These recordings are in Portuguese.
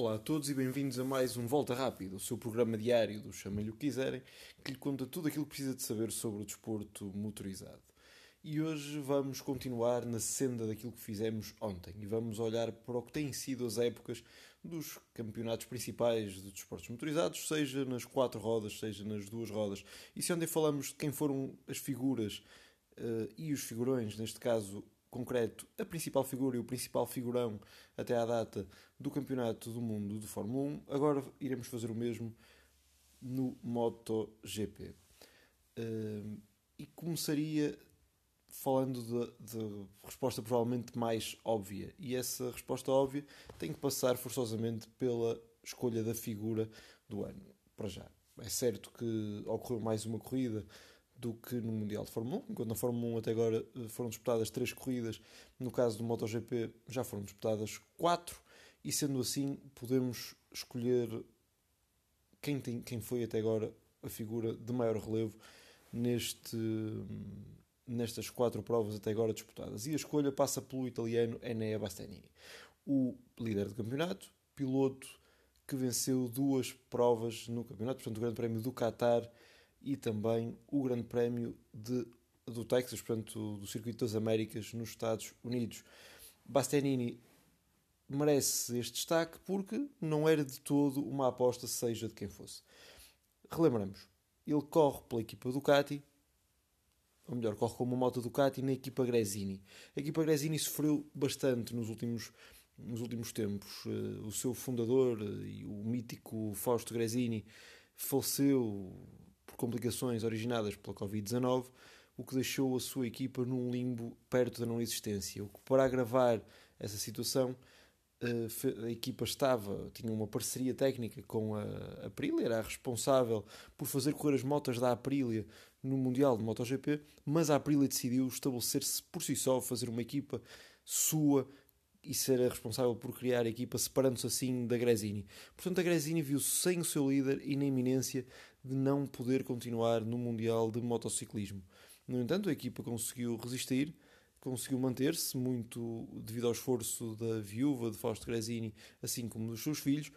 Olá a todos e bem-vindos a mais um Volta Rápido, o seu programa diário do Chamem-lhe o que quiserem, que lhe conta tudo aquilo que precisa de saber sobre o desporto motorizado. E hoje vamos continuar na senda daquilo que fizemos ontem e vamos olhar para o que têm sido as épocas dos campeonatos principais de desportos motorizados, seja nas quatro rodas, seja nas duas rodas. E se ontem falamos de quem foram as figuras uh, e os figurões, neste caso concreto, a principal figura e o principal figurão até à data do Campeonato do Mundo de Fórmula 1. Agora iremos fazer o mesmo no MotoGP. Uh, e começaria falando de, resposta provavelmente mais óbvia. E essa resposta óbvia tem que passar forçosamente pela escolha da figura do ano, para já. É certo que ocorreu mais uma corrida do que no Mundial de Fórmula 1, enquanto na Fórmula 1 até agora eh, foram disputadas três corridas, no caso do MotoGP já foram disputadas quatro, e sendo assim podemos escolher quem, tem, quem foi até agora a figura de maior relevo neste, nestas quatro provas até agora disputadas. E a escolha passa pelo italiano Enea Bastianini, o líder do campeonato, piloto que venceu duas provas no campeonato, portanto o Grande Prémio do Qatar e também o Grande Prémio de, do Texas, portanto do Circuito das Américas nos Estados Unidos. Bastianini merece este destaque porque não era de todo uma aposta, seja de quem fosse. Relembramos, ele corre pela equipa Ducati, ou melhor, corre como uma moto Ducati na equipa Gresini. A equipa Gresini sofreu bastante nos últimos, nos últimos tempos. Eh, o seu fundador eh, o mítico Fausto Gresini faleceu complicações originadas pela Covid-19, o que deixou a sua equipa num limbo perto da não existência. O que, para agravar essa situação, eh, a equipa estava, tinha uma parceria técnica com a Aprilia, era a responsável por fazer correr as motas da Aprilia no Mundial de MotoGP, mas a Aprilia decidiu estabelecer-se por si só, fazer uma equipa sua e ser a responsável por criar a equipa, separando-se assim da Gresini. Portanto, a Gresini viu-se sem o seu líder e na iminência de não poder continuar no Mundial de Motociclismo. No entanto, a equipa conseguiu resistir, conseguiu manter-se, muito devido ao esforço da viúva de Fausto Gresini, assim como dos seus filhos,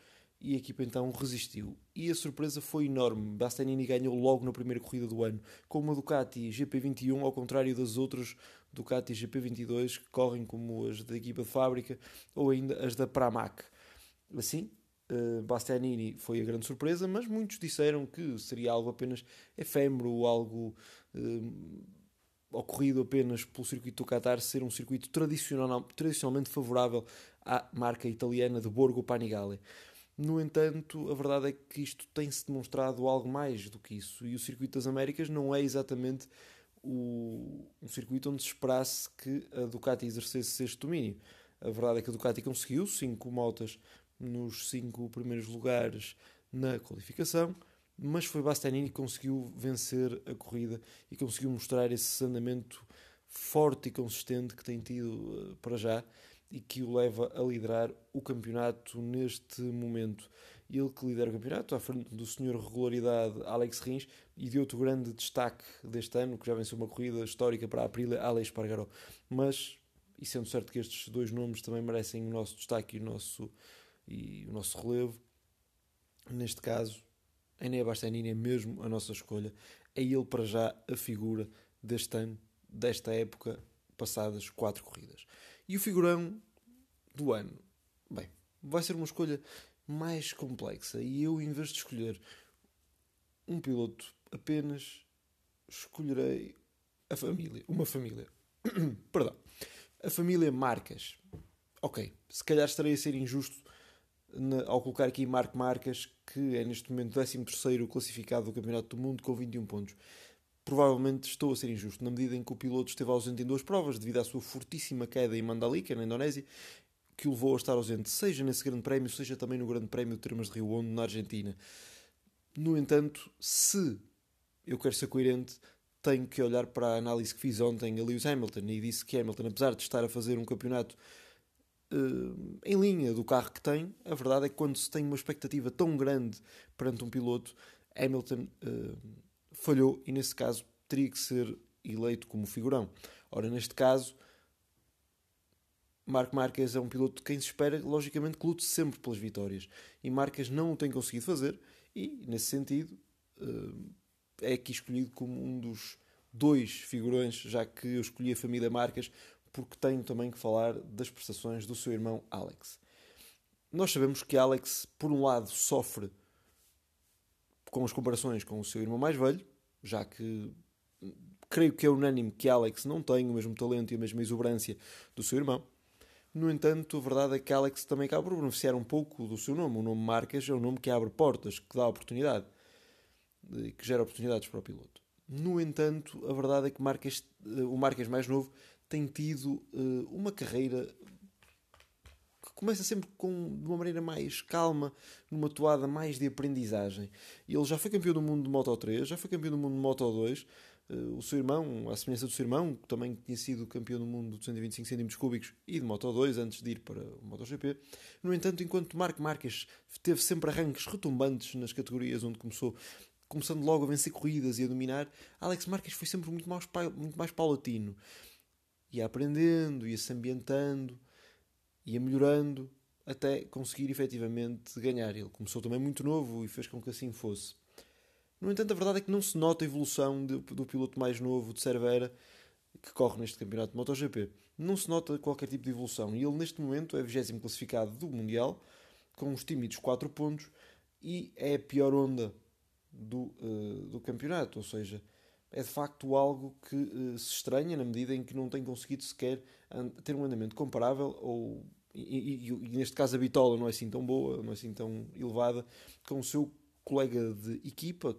e a equipa então resistiu. E a surpresa foi enorme. Bastianini ganhou logo na primeira corrida do ano, com uma Ducati GP21, ao contrário das outras Ducati GP22 que correm como as da equipa de fábrica ou ainda as da Pramac. Assim, uh, Bastianini foi a grande surpresa, mas muitos disseram que seria algo apenas efêmero, algo uh, ocorrido apenas pelo circuito do Qatar ser um circuito tradicional, tradicionalmente favorável à marca italiana de Borgo Panigale. No entanto, a verdade é que isto tem-se demonstrado algo mais do que isso, e o Circuito das Américas não é exatamente o, um circuito onde se esperasse que a Ducati exercesse este domínio. A verdade é que a Ducati conseguiu cinco motas nos cinco primeiros lugares na qualificação, mas foi Bastianini que conseguiu vencer a corrida e conseguiu mostrar esse andamento forte e consistente que tem tido eh, para já e que o leva a liderar o campeonato neste momento. Ele que lidera o campeonato, à frente do senhor regularidade Alex Rins e de outro grande destaque deste ano, que já venceu uma corrida histórica para a Aprilia, Alex Pargaró. Mas, e sendo certo que estes dois nomes também merecem o nosso destaque e o nosso, e o nosso relevo, neste caso, Enea Bastianini é mesmo a nossa escolha. É ele para já a figura deste ano, desta época, passadas quatro corridas. E o figurão do ano, bem, vai ser uma escolha mais complexa. E eu, em vez de escolher um piloto apenas, escolherei a família, uma família. Perdão. A família Marcas. Ok, se calhar estarei a ser injusto ao colocar aqui Marco Marcas, que é neste momento 13 classificado do Campeonato do Mundo com 21 pontos provavelmente estou a ser injusto, na medida em que o piloto esteve ausente em duas provas devido à sua fortíssima queda em Mandalika, na Indonésia, que o levou a estar ausente, seja nesse grande prémio, seja também no grande prémio de Termas de Rio Hondo, na Argentina. No entanto, se eu quero ser coerente, tenho que olhar para a análise que fiz ontem a Lewis Hamilton e disse que Hamilton, apesar de estar a fazer um campeonato uh, em linha do carro que tem, a verdade é que quando se tem uma expectativa tão grande perante um piloto, Hamilton uh, falhou e, nesse caso, teria que ser eleito como figurão. Ora, neste caso, Marco Marques é um piloto de quem se espera, logicamente, que lute sempre pelas vitórias. E Marques não o tem conseguido fazer, e nesse sentido eh, é aqui escolhido como um dos dois figurões, já que eu escolhi a família Marques, porque tenho também que falar das prestações do seu irmão Alex. Nós sabemos que Alex, por um lado, sofre com as comparações com o seu irmão mais velho, já que creio que é unânime que Alex não tem o mesmo talento e a mesma exuberância do seu irmão. No entanto, a verdade é que Alex também acaba por beneficiar um pouco do seu nome. O nome Marques é um nome que abre portas, que dá oportunidade, que gera oportunidades para o piloto. No entanto, a verdade é que Marques, eh, o Marques mais novo tem tido uh, uma carreira que começa sempre com, de uma maneira mais calma, numa toada mais de aprendizagem. Ele já foi campeão do mundo de Moto 3, já foi campeão do mundo de Moto 2, o seu irmão, à semelhança do seu irmão, que também tinha sido campeão do mundo de 125 cm cúbicos e de Moto 2 antes de ir para o MotoGP. No entanto, enquanto Marco Marques teve sempre arranques retumbantes nas categorias onde começou, começando logo a vencer corridas e a dominar, Alex Marques foi sempre muito mais, muito mais paulatino. Ia aprendendo, ia se ambientando, ia melhorando, até conseguir efetivamente ganhar. Ele começou também muito novo e fez com que assim fosse. No entanto, a verdade é que não se nota a evolução de, do piloto mais novo de Cervera que corre neste campeonato de MotoGP. Não se nota qualquer tipo de evolução. E ele, neste momento, é 20 classificado do Mundial, com uns tímidos 4 pontos, e é a pior onda do, uh, do campeonato. Ou seja, é de facto algo que uh, se estranha na medida em que não tem conseguido sequer ter um andamento comparável ou e, e, e, neste caso a bitola não é assim tão boa, não é assim tão elevada com o seu colega de equipa,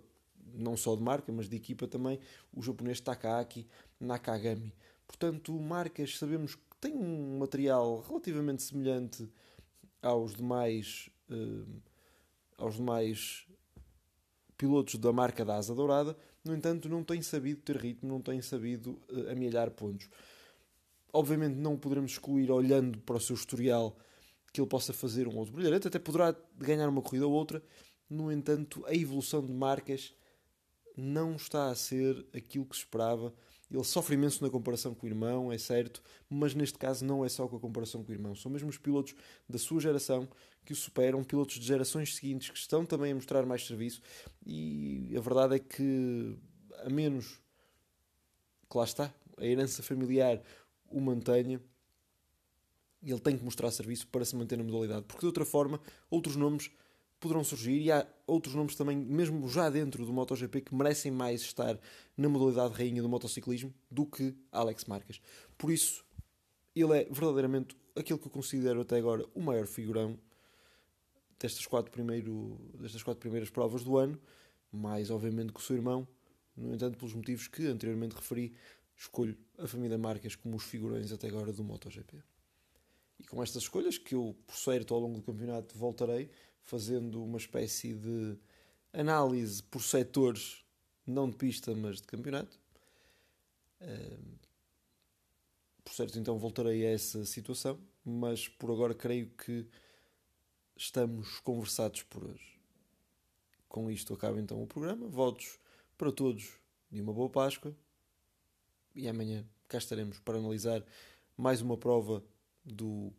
não só de marca, mas de equipa também, o japonês Takaaki Nakagami. Portanto, marcas sabemos que tem um material relativamente semelhante aos demais, uh, aos demais pilotos da marca da Asa Dourada, no entanto, não tem sabido ter ritmo, não tem sabido uh, amelhar pontos. Obviamente, não poderemos excluir, olhando para o seu historial, que ele possa fazer um outro brilharete, até poderá ganhar uma corrida ou outra. No entanto, a evolução de marcas não está a ser aquilo que se esperava. Ele sofre imenso na comparação com o irmão, é certo, mas neste caso não é só com a comparação com o irmão. São mesmo os pilotos da sua geração que o superam, pilotos de gerações seguintes que estão também a mostrar mais serviço. E a verdade é que, a menos que lá está, a herança familiar o mantenha, ele tem que mostrar serviço para se manter na modalidade, porque de outra forma, outros nomes poderão surgir e há outros nomes também, mesmo já dentro do MotoGP, que merecem mais estar na modalidade rainha do motociclismo do que Alex Marques. Por isso, ele é verdadeiramente aquilo que eu considero até agora o maior figurão destas quatro, primeiro, destas quatro primeiras provas do ano, mais obviamente que o seu irmão. No entanto, pelos motivos que anteriormente referi, escolho a família Marques como os figurões até agora do MotoGP. E com estas escolhas, que eu, por certo, ao longo do campeonato voltarei, fazendo uma espécie de análise por setores, não de pista, mas de campeonato. por certo, então voltarei a essa situação, mas por agora creio que estamos conversados por hoje. Com isto acaba então o programa. Votos para todos de uma boa Páscoa e amanhã cá estaremos para analisar mais uma prova do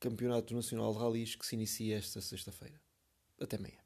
Campeonato Nacional de Rallys que se inicia esta sexta-feira. Até amanhã.